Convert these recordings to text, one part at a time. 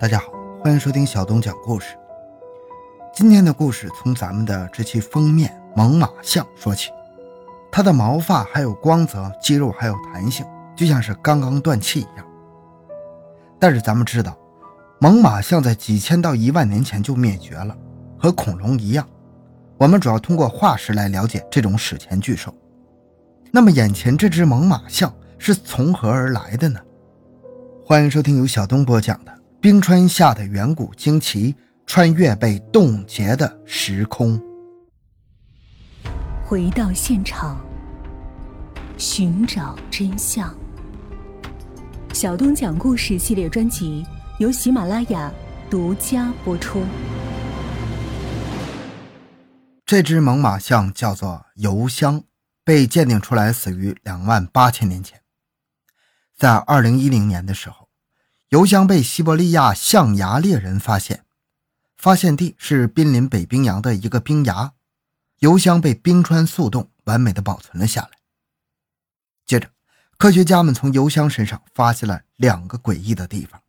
大家好，欢迎收听小东讲故事。今天的故事从咱们的这期封面猛犸象说起，它的毛发还有光泽，肌肉还有弹性，就像是刚刚断气一样。但是咱们知道，猛犸象在几千到一万年前就灭绝了，和恐龙一样。我们主要通过化石来了解这种史前巨兽。那么眼前这只猛犸象是从何而来的呢？欢迎收听由小东播讲的。冰川下的远古惊奇，穿越被冻结的时空。回到现场，寻找真相。小东讲故事系列专辑由喜马拉雅独家播出。这只猛犸象叫做油箱，被鉴定出来死于两万八千年前。在二零一零年的时候。油箱被西伯利亚象牙猎人发现，发现地是濒临北冰洋的一个冰崖。油箱被冰川速冻，完美的保存了下来。接着，科学家们从油箱身上发现了两个诡异的地方：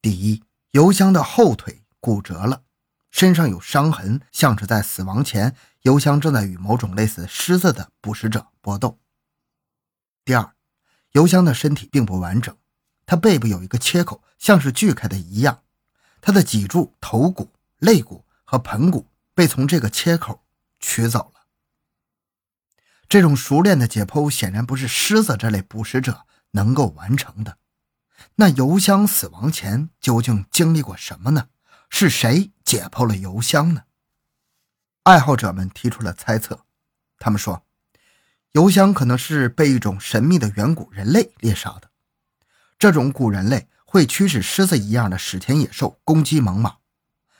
第一，油箱的后腿骨折了，身上有伤痕，像是在死亡前，油箱正在与某种类似狮子的捕食者搏斗；第二，油箱的身体并不完整。它背部有一个切口，像是锯开的一样。它的脊柱、头骨、肋骨和盆骨被从这个切口取走了。这种熟练的解剖显然不是狮子这类捕食者能够完成的。那油箱死亡前究竟经历过什么呢？是谁解剖了油箱呢？爱好者们提出了猜测，他们说，油箱可能是被一种神秘的远古人类猎杀的。这种古人类会驱使狮子一样的史前野兽攻击猛犸，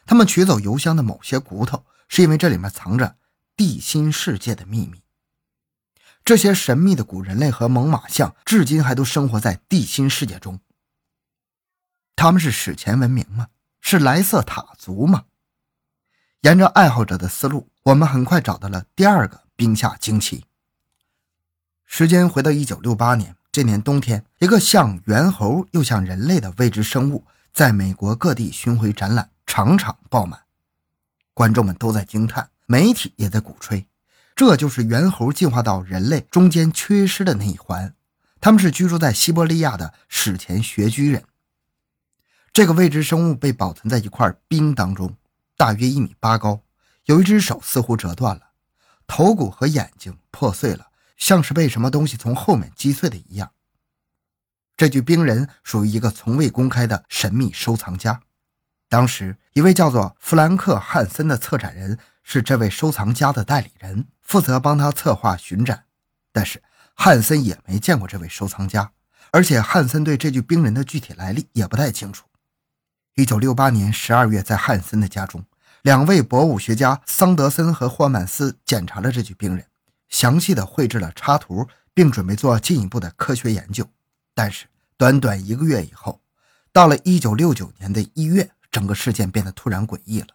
他们取走油箱的某些骨头，是因为这里面藏着地心世界的秘密。这些神秘的古人类和猛犸象至今还都生活在地心世界中。他们是史前文明吗？是莱瑟塔族吗？沿着爱好者的思路，我们很快找到了第二个冰下惊奇。时间回到一九六八年。这年冬天，一个像猿猴又像人类的未知生物在美国各地巡回展览，场场爆满，观众们都在惊叹，媒体也在鼓吹，这就是猿猴进化到人类中间缺失的那一环。他们是居住在西伯利亚的史前穴居人。这个未知生物被保存在一块冰当中，大约一米八高，有一只手似乎折断了，头骨和眼睛破碎了。像是被什么东西从后面击碎的一样。这具冰人属于一个从未公开的神秘收藏家。当时，一位叫做弗兰克·汉森的策展人是这位收藏家的代理人，负责帮他策划巡展。但是，汉森也没见过这位收藏家，而且汉森对这具冰人的具体来历也不太清楚。一九六八年十二月，在汉森的家中，两位博物学家桑德森和霍曼斯检查了这具冰人。详细的绘制了插图，并准备做进一步的科学研究。但是，短短一个月以后，到了1969年的一月，整个事件变得突然诡异了。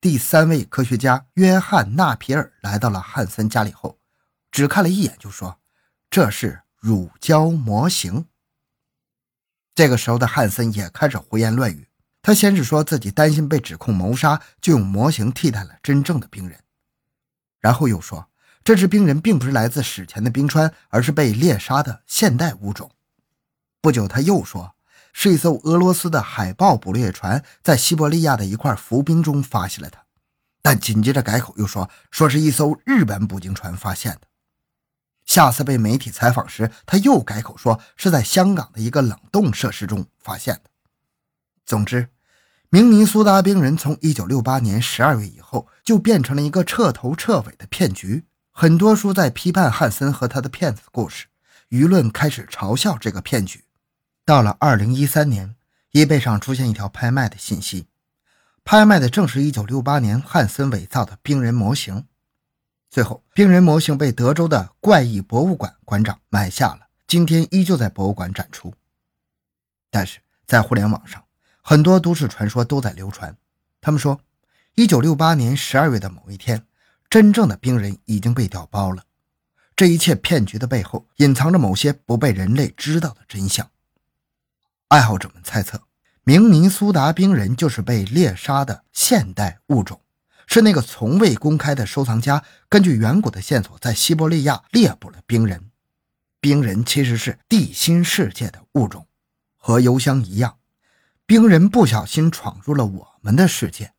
第三位科学家约翰·纳皮尔来到了汉森家里后，只看了一眼就说：“这是乳胶模型。”这个时候的汉森也开始胡言乱语。他先是说自己担心被指控谋杀，就用模型替代了真正的病人，然后又说。这只冰人并不是来自史前的冰川，而是被猎杀的现代物种。不久，他又说是一艘俄罗斯的海豹捕猎船在西伯利亚的一块浮冰中发现了它，但紧接着改口又说说是一艘日本捕鲸船发现的。下次被媒体采访时，他又改口说是在香港的一个冷冻设施中发现的。总之，明尼苏达冰人从1968年12月以后就变成了一个彻头彻尾的骗局。很多书在批判汉森和他的骗子故事，舆论开始嘲笑这个骗局。到了二零一三年，eBay 上出现一条拍卖的信息，拍卖的正是一九六八年汉森伪造的冰人模型。最后，冰人模型被德州的怪异博物馆馆长买下了，今天依旧在博物馆展出。但是在互联网上，很多都市传说都在流传。他们说，一九六八年十二月的某一天。真正的冰人已经被调包了，这一切骗局的背后隐藏着某些不被人类知道的真相。爱好者们猜测，明尼苏达冰人就是被猎杀的现代物种，是那个从未公开的收藏家根据远古的线索在西伯利亚猎捕了冰人。冰人其实是地心世界的物种，和油箱一样，冰人不小心闯入了我们的世界，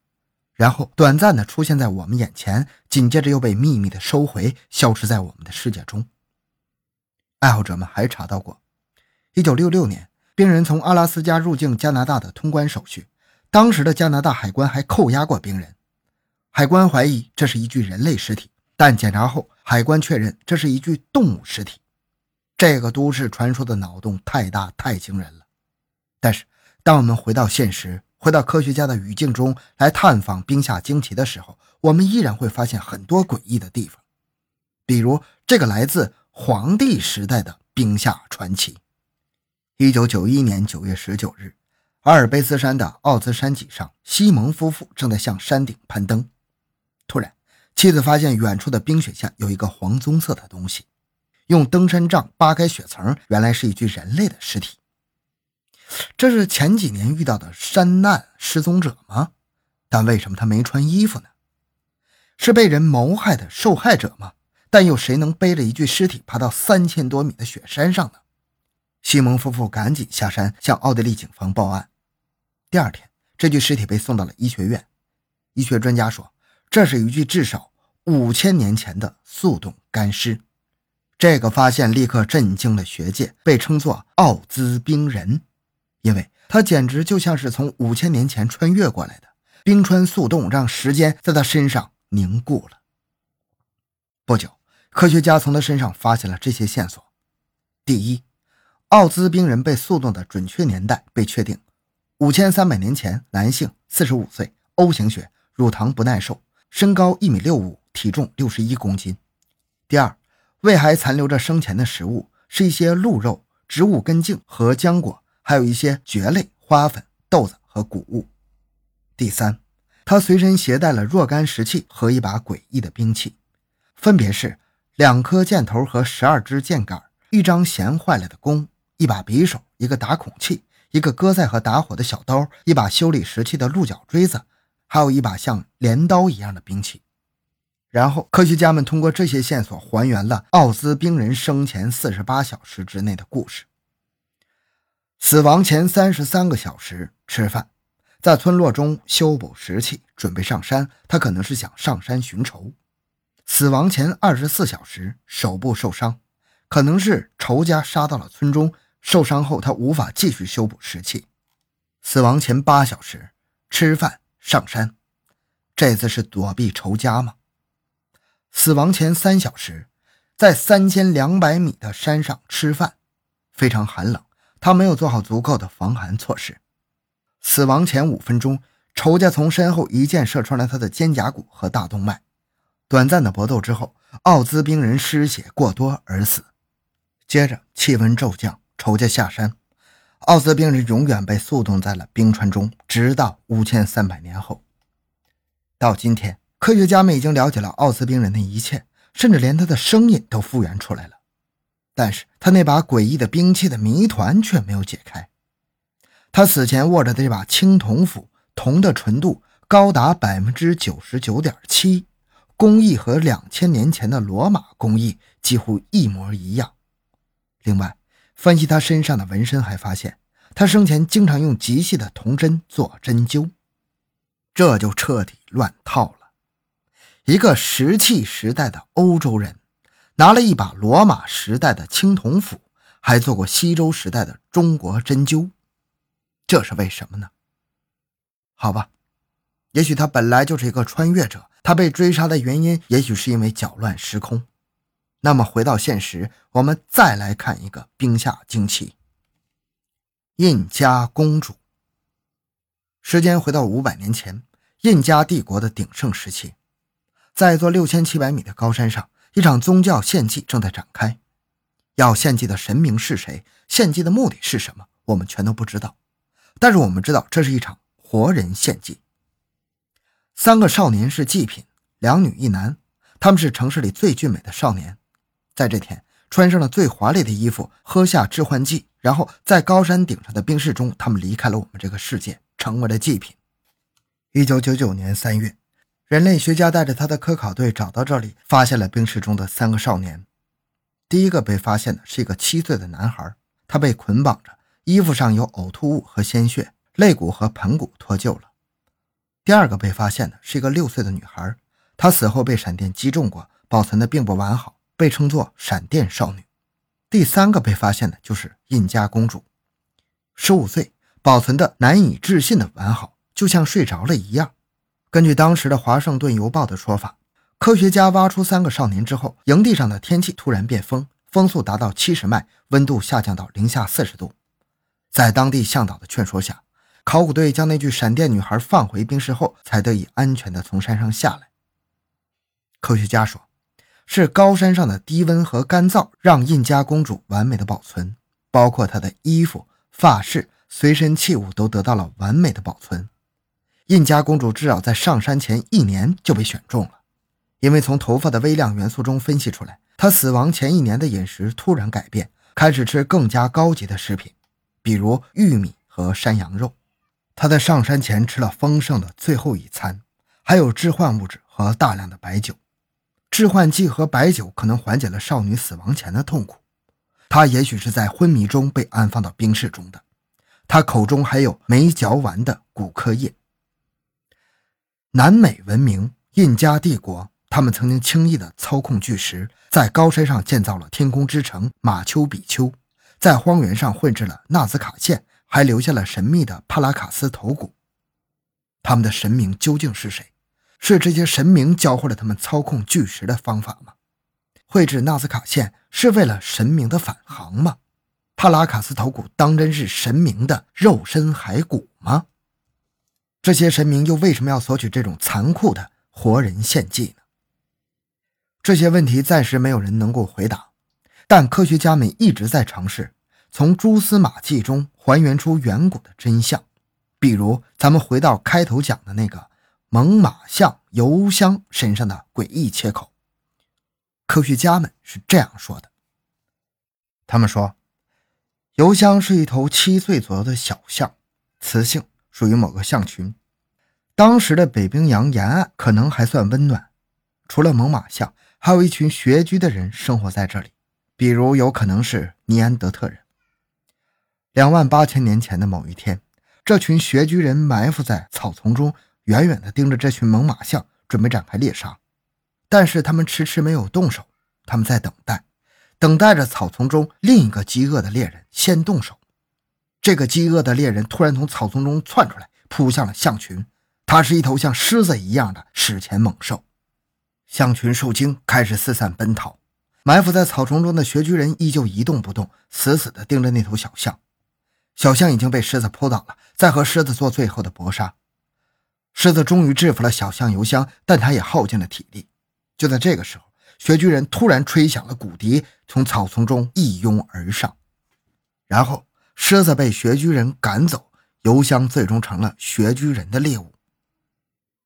然后短暂的出现在我们眼前，紧接着又被秘密的收回，消失在我们的世界中。爱好者们还查到过，1966年。冰人从阿拉斯加入境加拿大的通关手续，当时的加拿大海关还扣押过冰人。海关怀疑这是一具人类尸体，但检查后，海关确认这是一具动物尸体。这个都市传说的脑洞太大太惊人了。但是，当我们回到现实，回到科学家的语境中来探访冰下惊奇的时候，我们依然会发现很多诡异的地方，比如这个来自黄帝时代的冰下传奇。一九九一年九月十九日，阿尔卑斯山的奥兹山脊上，西蒙夫妇正在向山顶攀登。突然，妻子发现远处的冰雪下有一个黄棕色的东西，用登山杖扒开雪层，原来是一具人类的尸体。这是前几年遇到的山难失踪者吗？但为什么他没穿衣服呢？是被人谋害的受害者吗？但又谁能背着一具尸体爬到三千多米的雪山上呢？西蒙夫妇赶紧下山向奥地利警方报案。第二天，这具尸体被送到了医学院。医学专家说，这是一具至少五千年前的速冻干尸。这个发现立刻震惊了学界，被称作“奥兹冰人”，因为他简直就像是从五千年前穿越过来的。冰川速冻让时间在他身上凝固了。不久，科学家从他身上发现了这些线索：第一，奥兹冰人被速冻的准确年代被确定：五千三百年前，男性，四十五岁，O 型血，乳糖不耐受，身高一米六五，体重六十一公斤。第二，胃还残留着生前的食物，是一些鹿肉、植物根茎和浆果，还有一些蕨类、花粉、豆子和谷物。第三，他随身携带了若干石器和一把诡异的兵器，分别是两颗箭头和十二支箭杆，一张弦坏了的弓。一把匕首，一个打孔器，一个割菜和打火的小刀，一把修理石器的鹿角锥子，还有一把像镰刀一样的兵器。然后，科学家们通过这些线索还原了奥兹冰人生前四十八小时之内的故事：死亡前三十三个小时吃饭，在村落中修补石器，准备上山。他可能是想上山寻仇。死亡前二十四小时手部受伤，可能是仇家杀到了村中。受伤后，他无法继续修补石器。死亡前八小时吃饭上山，这次是躲避仇家吗？死亡前三小时在三千两百米的山上吃饭，非常寒冷，他没有做好足够的防寒措施。死亡前五分钟，仇家从身后一箭射穿了他的肩胛骨和大动脉。短暂的搏斗之后，奥兹兵人失血过多而死。接着气温骤降。仇家下山，奥斯冰人永远被速冻在了冰川中，直到五千三百年后。到今天，科学家们已经了解了奥斯冰人的一切，甚至连他的声音都复原出来了。但是他那把诡异的兵器的谜团却没有解开。他死前握着的这把青铜斧，铜的纯度高达百分之九十九点七，工艺和两千年前的罗马工艺几乎一模一样。另外，分析他身上的纹身，还发现他生前经常用极细的铜针做针灸，这就彻底乱套了。一个石器时代的欧洲人，拿了一把罗马时代的青铜斧，还做过西周时代的中国针灸，这是为什么呢？好吧，也许他本来就是一个穿越者，他被追杀的原因，也许是因为搅乱时空。那么回到现实，我们再来看一个冰下惊奇——印加公主。时间回到五百年前，印加帝国的鼎盛时期，在一座六千七百米的高山上，一场宗教献祭正在展开。要献祭的神明是谁？献祭的目的是什么？我们全都不知道。但是我们知道，这是一场活人献祭。三个少年是祭品，两女一男，他们是城市里最俊美的少年。在这天，穿上了最华丽的衣服，喝下致幻剂，然后在高山顶上的冰室中，他们离开了我们这个世界，成为了祭品。一九九九年三月，人类学家带着他的科考队找到这里，发现了冰室中的三个少年。第一个被发现的是一个七岁的男孩，他被捆绑着，衣服上有呕吐物和鲜血，肋骨和盆骨脱臼了。第二个被发现的是一个六岁的女孩，她死后被闪电击中过，保存的并不完好，被称作“闪电少女”。第三个被发现的就是印加公主，十五岁，保存的难以置信的完好，就像睡着了一样。根据当时的《华盛顿邮报》的说法，科学家挖出三个少年之后，营地上的天气突然变风，风速达到七十迈，温度下降到零下四十度。在当地向导的劝说下，考古队将那具闪电女孩放回冰室后，才得以安全地从山上下来。科学家说。是高山上的低温和干燥，让印加公主完美的保存，包括她的衣服、发饰、随身器物都得到了完美的保存。印加公主至少在上山前一年就被选中了，因为从头发的微量元素中分析出来，她死亡前一年的饮食突然改变，开始吃更加高级的食品，比如玉米和山羊肉。她在上山前吃了丰盛的最后一餐，还有致幻物质和大量的白酒。致幻剂和白酒可能缓解了少女死亡前的痛苦。她也许是在昏迷中被安放到冰室中的。她口中还有没嚼完的骨科液。南美文明、印加帝国，他们曾经轻易地操控巨石，在高山上建造了天空之城马丘比丘，在荒原上绘制了纳斯卡线，还留下了神秘的帕拉卡斯头骨。他们的神明究竟是谁？是这些神明教会了他们操控巨石的方法吗？绘制纳斯卡线是为了神明的返航吗？帕拉卡斯头骨当真是神明的肉身骸骨吗？这些神明又为什么要索取这种残酷的活人献祭呢？这些问题暂时没有人能够回答，但科学家们一直在尝试从蛛丝马迹中还原出远古的真相。比如，咱们回到开头讲的那个。猛犸象油箱身上的诡异切口，科学家们是这样说的：他们说，油箱是一头七岁左右的小象，雌性，属于某个象群。当时的北冰洋沿岸可能还算温暖，除了猛犸象，还有一群穴居的人生活在这里，比如有可能是尼安德特人。两万八千年前的某一天，这群穴居人埋伏在草丛中。远远地盯着这群猛犸象，准备展开猎杀，但是他们迟迟没有动手。他们在等待，等待着草丛中另一个饥饿的猎人先动手。这个饥饿的猎人突然从草丛中窜出来，扑向了象群。他是一头像狮子一样的史前猛兽。象群受惊，开始四散奔逃。埋伏在草丛中的穴居人依旧一动不动，死死地盯着那头小象。小象已经被狮子扑倒了，在和狮子做最后的搏杀。狮子终于制服了小象油箱，但它也耗尽了体力。就在这个时候，穴居人突然吹响了骨笛，从草丛中一拥而上。然后，狮子被穴居人赶走，油箱最终成了穴居人的猎物。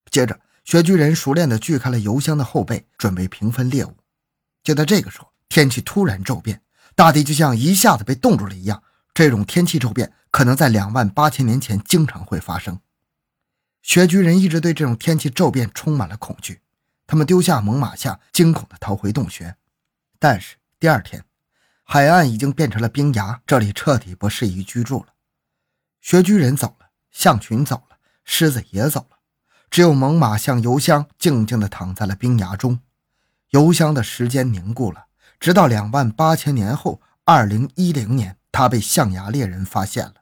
接着，穴居人熟练地锯开了油箱的后背，准备平分猎物。就在这个时候，天气突然骤变，大地就像一下子被冻住了一样。这种天气骤变可能在两万八千年前经常会发生。穴居人一直对这种天气骤变充满了恐惧，他们丢下猛犸象，惊恐地逃回洞穴。但是第二天，海岸已经变成了冰崖，这里彻底不适宜居住了。穴居人走了，象群走了，狮子也走了，只有猛犸象油箱静静地躺在了冰崖中。油箱的时间凝固了，直到两万八千年后，二零一零年，它被象牙猎人发现了。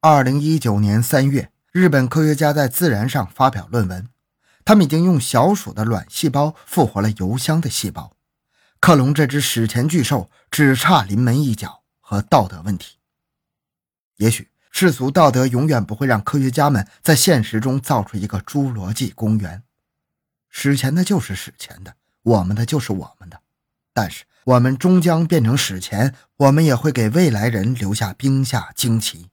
二零一九年三月。日本科学家在《自然》上发表论文，他们已经用小鼠的卵细胞复活了油箱的细胞。克隆这只史前巨兽只差临门一脚和道德问题。也许世俗道德永远不会让科学家们在现实中造出一个侏罗纪公园。史前的就是史前的，我们的就是我们的。但是我们终将变成史前，我们也会给未来人留下冰下惊奇。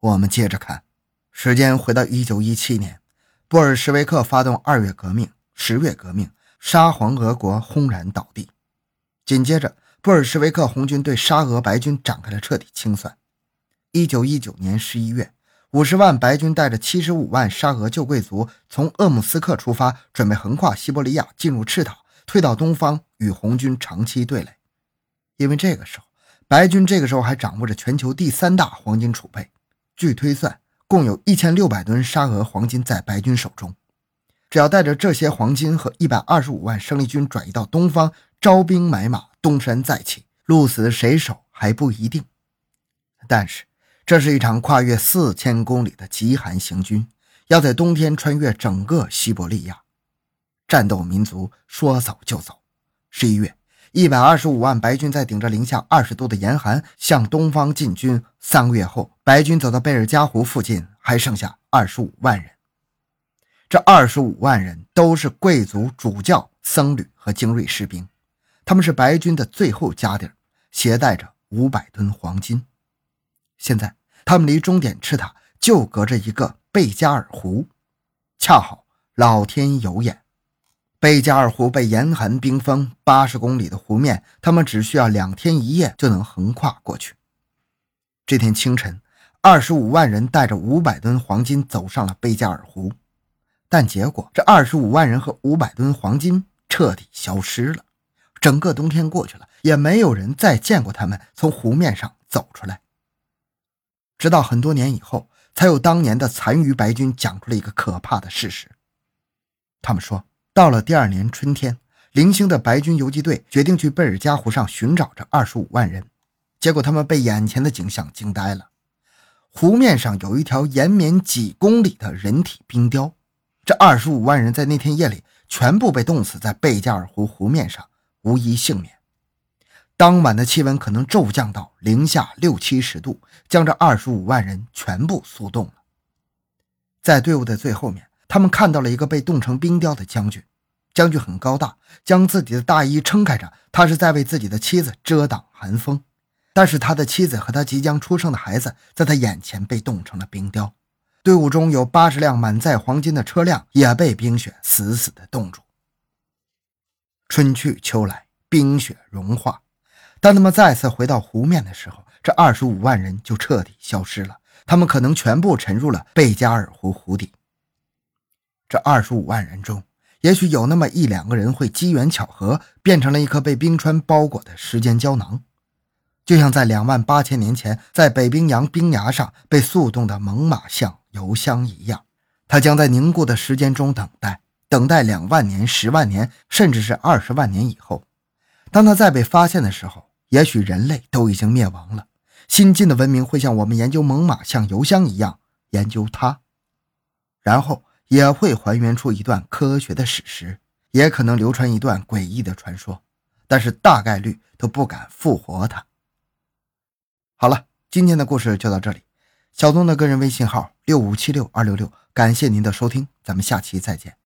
我们接着看。时间回到一九一七年，布尔什维克发动二月革命、十月革命，沙皇俄国轰然倒地。紧接着，布尔什维克红军对沙俄白军展开了彻底清算。一九一九年十一月，五十万白军带着七十五万沙俄旧贵族从鄂姆斯克出发，准备横跨西伯利亚进入赤塔，退到东方与红军长期对垒。因为这个时候，白军这个时候还掌握着全球第三大黄金储备，据推算，共有一千六百吨沙俄黄金在白军手中。只要带着这些黄金和一百二十五万生力军转移到东方，招兵买马，东山再起，鹿死谁手还不一定。但是。这是一场跨越四千公里的极寒行军，要在冬天穿越整个西伯利亚。战斗民族说走就走。十一月，一百二十五万白军在顶着零下二十度的严寒向东方进军。三个月后，白军走到贝尔加湖附近，还剩下二十五万人。这二十五万人都是贵族、主教、僧侣和精锐士兵，他们是白军的最后家底儿，携带着五百吨黄金。现在。他们离终点赤塔就隔着一个贝加尔湖，恰好老天有眼，贝加尔湖被严寒冰封，八十公里的湖面，他们只需要两天一夜就能横跨过去。这天清晨，二十五万人带着五百吨黄金走上了贝加尔湖，但结果这二十五万人和五百吨黄金彻底消失了。整个冬天过去了，也没有人再见过他们从湖面上走出来。直到很多年以后，才有当年的残余白军讲出了一个可怕的事实。他们说，到了第二年春天，零星的白军游击队决定去贝尔加湖上寻找这二十五万人，结果他们被眼前的景象惊呆了。湖面上有一条延绵几公里的人体冰雕，这二十五万人在那天夜里全部被冻死在贝加尔湖湖面上，无一幸免。当晚的气温可能骤降到零下六七十度，将这二十五万人全部速冻了。在队伍的最后面，他们看到了一个被冻成冰雕的将军。将军很高大，将自己的大衣撑开着，他是在为自己的妻子遮挡寒风。但是他的妻子和他即将出生的孩子在他眼前被冻成了冰雕。队伍中有八十辆满载黄金的车辆也被冰雪死死地冻住。春去秋来，冰雪融化。当他们再次回到湖面的时候，这二十五万人就彻底消失了。他们可能全部沉入了贝加尔湖湖底。这二十五万人中，也许有那么一两个人会机缘巧合变成了一颗被冰川包裹的时间胶囊，就像在两万八千年前在北冰洋冰崖上被速冻的猛犸象油箱一样，它将在凝固的时间中等待，等待两万年、十万年，甚至是二十万年以后，当它再被发现的时候。也许人类都已经灭亡了，新进的文明会像我们研究猛犸象油箱一样研究它，然后也会还原出一段科学的史实，也可能流传一段诡异的传说，但是大概率都不敢复活它。好了，今天的故事就到这里。小东的个人微信号六五七六二六六，感谢您的收听，咱们下期再见。